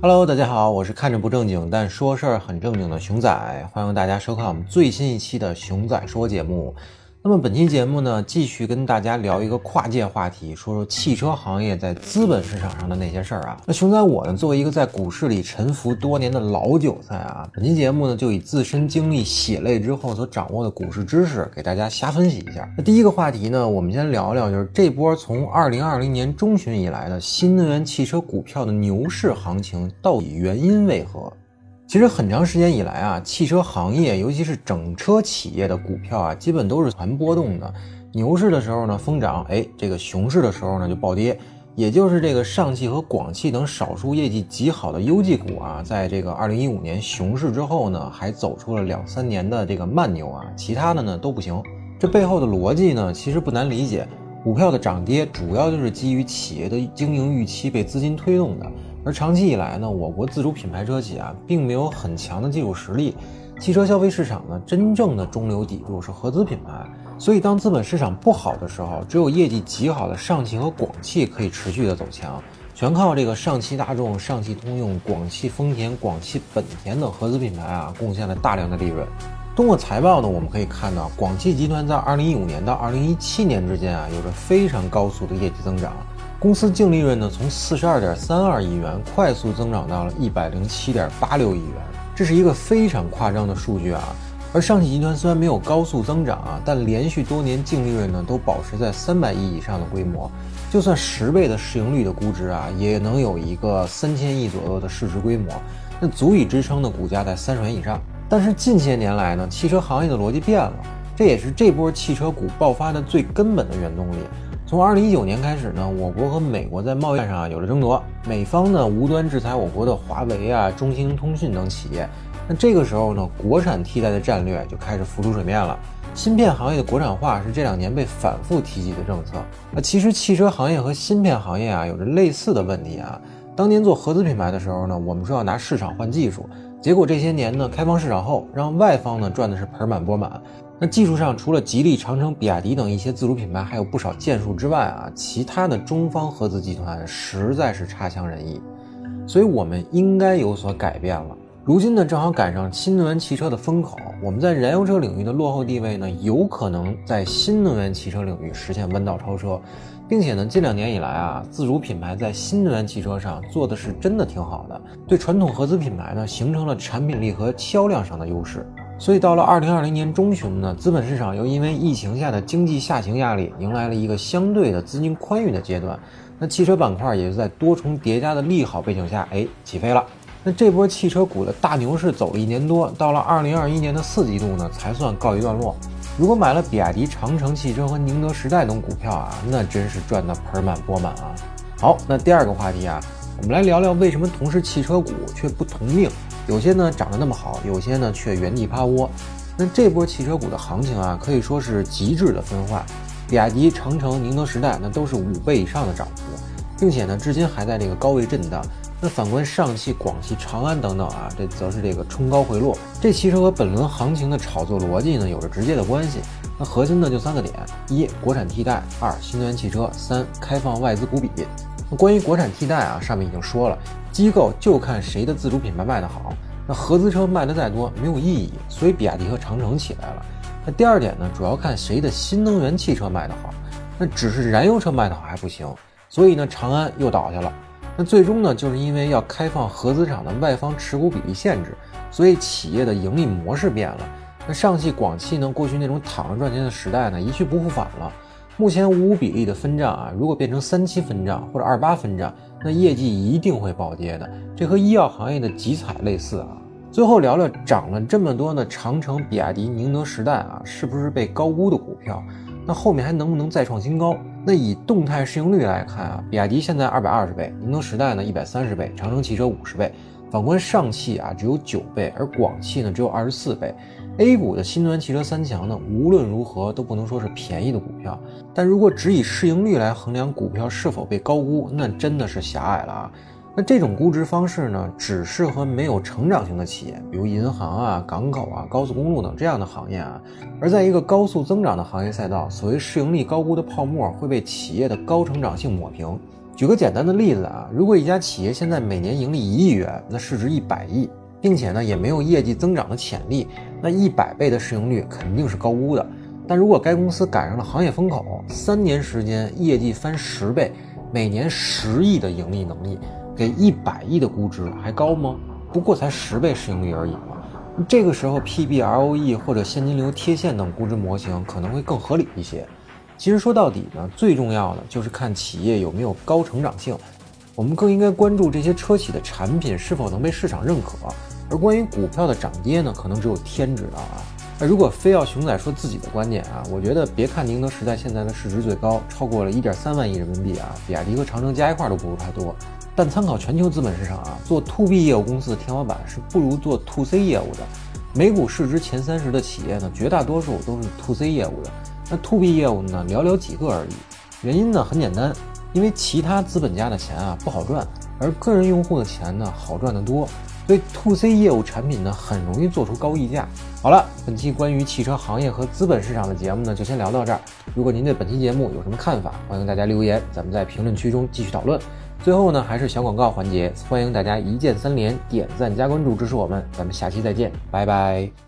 Hello，大家好，我是看着不正经但说事儿很正经的熊仔，欢迎大家收看我们最新一期的熊仔说节目。那么本期节目呢，继续跟大家聊一个跨界话题，说说汽车行业在资本市场上的那些事儿啊。那熊仔我呢，作为一个在股市里沉浮多年的老韭菜啊，本期节目呢，就以自身经历血泪之后所掌握的股市知识，给大家瞎分析一下。那第一个话题呢，我们先聊聊，就是这波从二零二零年中旬以来的新能源汽车股票的牛市行情，到底原因为何？其实很长时间以来啊，汽车行业，尤其是整车企业的股票啊，基本都是全波动的。牛市的时候呢，疯涨；哎，这个熊市的时候呢，就暴跌。也就是这个上汽和广汽等少数业绩极好的优绩股啊，在这个二零一五年熊市之后呢，还走出了两三年的这个慢牛啊，其他的呢都不行。这背后的逻辑呢，其实不难理解。股票的涨跌主要就是基于企业的经营预期被资金推动的。而长期以来呢，我国自主品牌车企啊，并没有很强的技术实力。汽车消费市场呢，真正的中流砥柱是合资品牌。所以，当资本市场不好的时候，只有业绩极好的上汽和广汽可以持续的走强，全靠这个上汽大众、上汽通用、广汽丰田、广汽本田等合资品牌啊，贡献了大量的利润。通过财报呢，我们可以看到，广汽集团在2015年到2017年之间啊，有着非常高速的业绩增长。公司净利润呢，从四十二点三二亿元快速增长到了一百零七点八六亿元，这是一个非常夸张的数据啊。而上汽集团虽然没有高速增长啊，但连续多年净利润呢都保持在三百亿以上的规模，就算十倍的市盈率的估值啊，也能有一个三千亿左右的市值规模，那足以支撑的股价在三十元以上。但是近些年来呢，汽车行业的逻辑变了，这也是这波汽车股爆发的最根本的原动力。从二零一九年开始呢，我国和美国在贸易上啊有了争夺，美方呢无端制裁我国的华为啊、中兴通讯等企业，那这个时候呢，国产替代的战略就开始浮出水面了。芯片行业的国产化是这两年被反复提及的政策。那其实汽车行业和芯片行业啊有着类似的问题啊。当年做合资品牌的时候呢，我们说要拿市场换技术，结果这些年呢开放市场后，让外方呢赚的是盆满钵满。那技术上，除了吉利、长城、比亚迪等一些自主品牌还有不少建树之外啊，其他的中方合资集团实在是差强人意，所以我们应该有所改变了。如今呢，正好赶上新能源汽车的风口，我们在燃油车领域的落后地位呢，有可能在新能源汽车领域实现弯道超车，并且呢，近两年以来啊，自主品牌在新能源汽车上做的是真的挺好的，对传统合资品牌呢，形成了产品力和销量上的优势。所以到了二零二零年中旬呢，资本市场又因为疫情下的经济下行压力，迎来了一个相对的资金宽裕的阶段。那汽车板块也是在多重叠加的利好背景下，哎，起飞了。那这波汽车股的大牛市走了一年多，到了二零二一年的四季度呢，才算告一段落。如果买了比亚迪、长城汽车和宁德时代等股票啊，那真是赚得盆满钵满啊。好，那第二个话题啊，我们来聊聊为什么同是汽车股却不同命。有些呢涨得那么好，有些呢却原地趴窝。那这波汽车股的行情啊，可以说是极致的分化。比亚迪、长城、宁德时代那都是五倍以上的涨幅，并且呢，至今还在这个高位震荡。那反观上汽、广汽、长安等等啊，这则是这个冲高回落。这其实和本轮行情的炒作逻辑呢有着直接的关系。那核心呢就三个点：一、国产替代；二、新能源汽车；三、开放外资股比。那关于国产替代啊，上面已经说了，机构就看谁的自主品牌卖得好。那合资车卖的再多没有意义，所以比亚迪和长城起来了。那第二点呢，主要看谁的新能源汽车卖得好。那只是燃油车卖得好还不行，所以呢，长安又倒下了。那最终呢，就是因为要开放合资厂的外方持股比例限制，所以企业的盈利模式变了。那上汽、广汽呢，过去那种躺着赚钱的时代呢，一去不复返了。目前五五比例的分账啊，如果变成三七分账或者二八分账，那业绩一定会暴跌的。这和医药行业的集采类似啊。最后聊聊涨了这么多的长城、比亚迪、宁德时代啊，是不是被高估的股票？那后面还能不能再创新高？那以动态市盈率来看啊，比亚迪现在二百二十倍，宁德时代呢一百三十倍，长城汽车五十倍。反观上汽啊，只有九倍，而广汽呢只有二十四倍。A 股的新能源汽车三强呢，无论如何都不能说是便宜的股票。但如果只以市盈率来衡量股票是否被高估，那真的是狭隘了啊。那这种估值方式呢，只适合没有成长型的企业，比如银行啊、港口啊、高速公路等这样的行业啊。而在一个高速增长的行业赛道，所谓市盈率高估的泡沫会被企业的高成长性抹平。举个简单的例子啊，如果一家企业现在每年盈利一亿元，那市值一百亿，并且呢也没有业绩增长的潜力，那一百倍的市盈率肯定是高估的。但如果该公司赶上了行业风口，三年时间业绩翻十倍，每年十亿的盈利能力，给一百亿的估值还高吗？不过才十倍市盈率而已嘛。这个时候 P/B/ROE 或者现金流贴现等估值模型可能会更合理一些。其实说到底呢，最重要的就是看企业有没有高成长性。我们更应该关注这些车企的产品是否能被市场认可。而关于股票的涨跌呢，可能只有天知道啊。那如果非要熊仔说自己的观点啊，我觉得别看宁德时代现在的市值最高，超过了一点三万亿人民币啊，比亚迪和长城加一块都不如它多。但参考全球资本市场啊，做 to B 业务公司的天花板是不如做 to C 业务的。美股市值前三十的企业呢，绝大多数都是 to C 业务的。那 to B 业务呢，寥寥几个而已。原因呢很简单，因为其他资本家的钱啊不好赚，而个人用户的钱呢好赚得多，所以 to C 业务产品呢很容易做出高溢价。好了，本期关于汽车行业和资本市场的节目呢就先聊到这儿。如果您对本期节目有什么看法，欢迎大家留言，咱们在评论区中继续讨论。最后呢还是小广告环节，欢迎大家一键三连，点赞加关注支持我们。咱们下期再见，拜拜。